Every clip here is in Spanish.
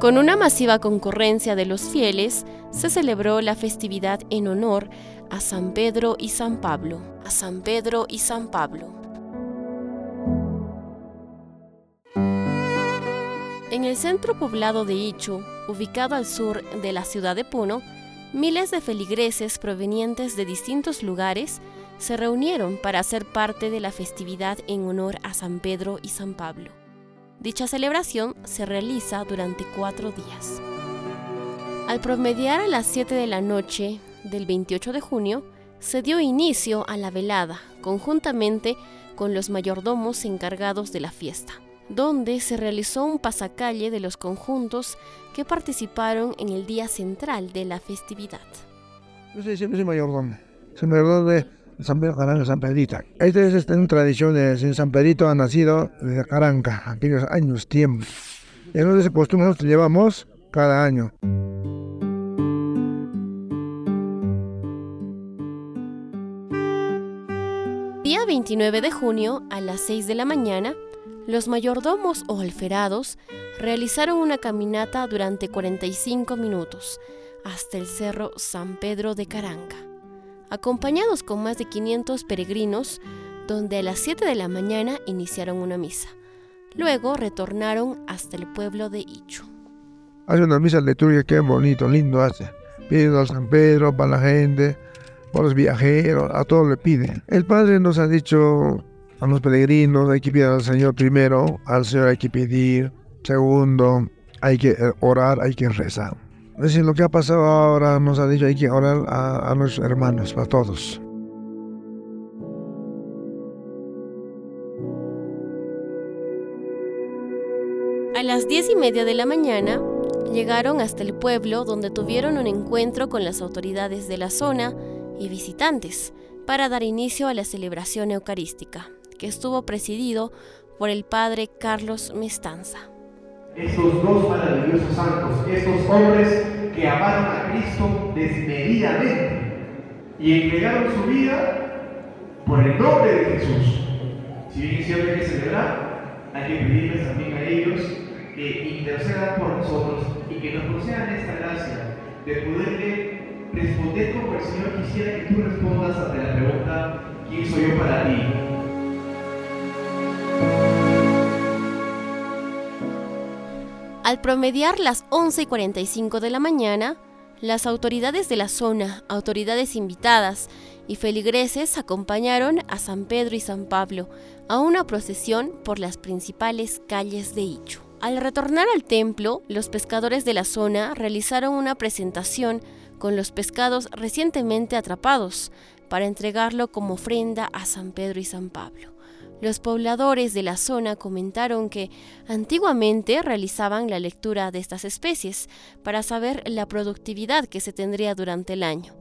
Con una masiva concurrencia de los fieles, se celebró la festividad en honor a San Pedro y San Pablo, a San Pedro y San Pablo. En el centro poblado de Ichu, ubicado al sur de la ciudad de Puno, miles de feligreses provenientes de distintos lugares se reunieron para hacer parte de la festividad en honor a San Pedro y San Pablo. Dicha celebración se realiza durante cuatro días. Al promediar a las 7 de la noche del 28 de junio, se dio inicio a la velada, conjuntamente con los mayordomos encargados de la fiesta, donde se realizó un pasacalle de los conjuntos que participaron en el día central de la festividad. Yo soy, mayordomo. Soy mayordomo de San Pedro Caranca, San Pedrito. Esta es esta, una tradición de San Pedrito, ha nacido desde Caranca, aquellos años, tiempo. Y entonces esa costumbre nosotros llevamos cada año. Día 29 de junio, a las 6 de la mañana, los mayordomos o alferados realizaron una caminata durante 45 minutos hasta el cerro San Pedro de Caranca acompañados con más de 500 peregrinos, donde a las 7 de la mañana iniciaron una misa. Luego retornaron hasta el pueblo de Ichu. Hace una misa litúrgica que bonito, lindo hace. Pidiendo a San Pedro, para la gente, para los viajeros, a todos le pide. El Padre nos ha dicho a los peregrinos, hay que pedir al Señor primero, al Señor hay que pedir, segundo, hay que orar, hay que rezar. Es decir, lo que ha pasado ahora nos ha dicho hay que orar a, a nuestros hermanos, para todos. A las diez y media de la mañana llegaron hasta el pueblo donde tuvieron un encuentro con las autoridades de la zona y visitantes para dar inicio a la celebración eucarística, que estuvo presidido por el padre Carlos Mestanza estos dos maravillosos santos, estos hombres que amaron a Cristo desmedidamente y entregaron su vida por el nombre de Jesús. Si bien cierto hay que celebrar, hay que pedirles también a ellos que intercedan por nosotros y que nos concedan esta gracia de poderle responder como el Señor quisiera que tú respondas ante la pregunta, ¿quién soy yo para ti? Al promediar las 11 y 45 de la mañana, las autoridades de la zona, autoridades invitadas y feligreses acompañaron a San Pedro y San Pablo a una procesión por las principales calles de Ichu. Al retornar al templo, los pescadores de la zona realizaron una presentación con los pescados recientemente atrapados para entregarlo como ofrenda a San Pedro y San Pablo. Los pobladores de la zona comentaron que antiguamente realizaban la lectura de estas especies para saber la productividad que se tendría durante el año,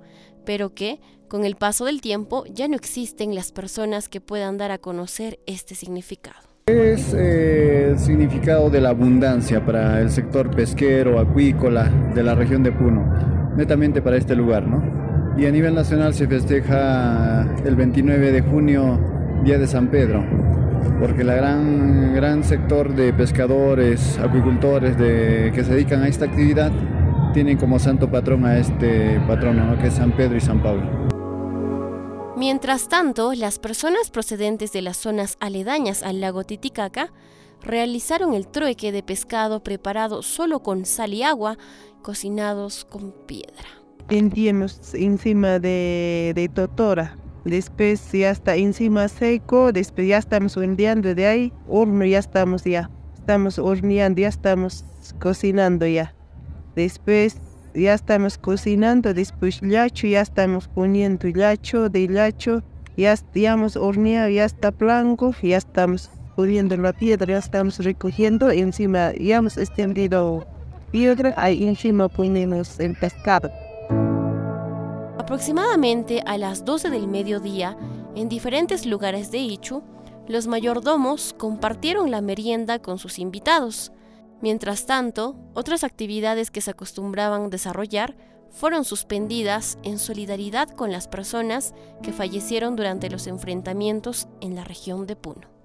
pero que, con el paso del tiempo, ya no existen las personas que puedan dar a conocer este significado. Es eh, el significado de la abundancia para el sector pesquero, acuícola de la región de Puno, netamente para este lugar, ¿no? Y a nivel nacional se festeja el 29 de junio Día de San Pedro, porque el gran, gran sector de pescadores, acuicultores de, que se dedican a esta actividad tienen como santo patrón a este patrono, que es San Pedro y San Pablo. Mientras tanto, las personas procedentes de las zonas aledañas al lago Titicaca realizaron el trueque de pescado preparado solo con sal y agua, cocinados con piedra. Tendíamos encima de, de totora, Después ya está encima seco, después ya estamos horneando de ahí, horno ya estamos ya. Estamos horneando, ya estamos cocinando ya. Después ya estamos cocinando, después lacho, ya estamos poniendo lacho de lacho, ya estamos horneado, ya está blanco, ya estamos poniendo la piedra, ya estamos recogiendo, encima ya hemos extendido piedra, ahí encima ponemos el pescado. Aproximadamente a las 12 del mediodía, en diferentes lugares de Ichu, los mayordomos compartieron la merienda con sus invitados. Mientras tanto, otras actividades que se acostumbraban desarrollar fueron suspendidas en solidaridad con las personas que fallecieron durante los enfrentamientos en la región de Puno.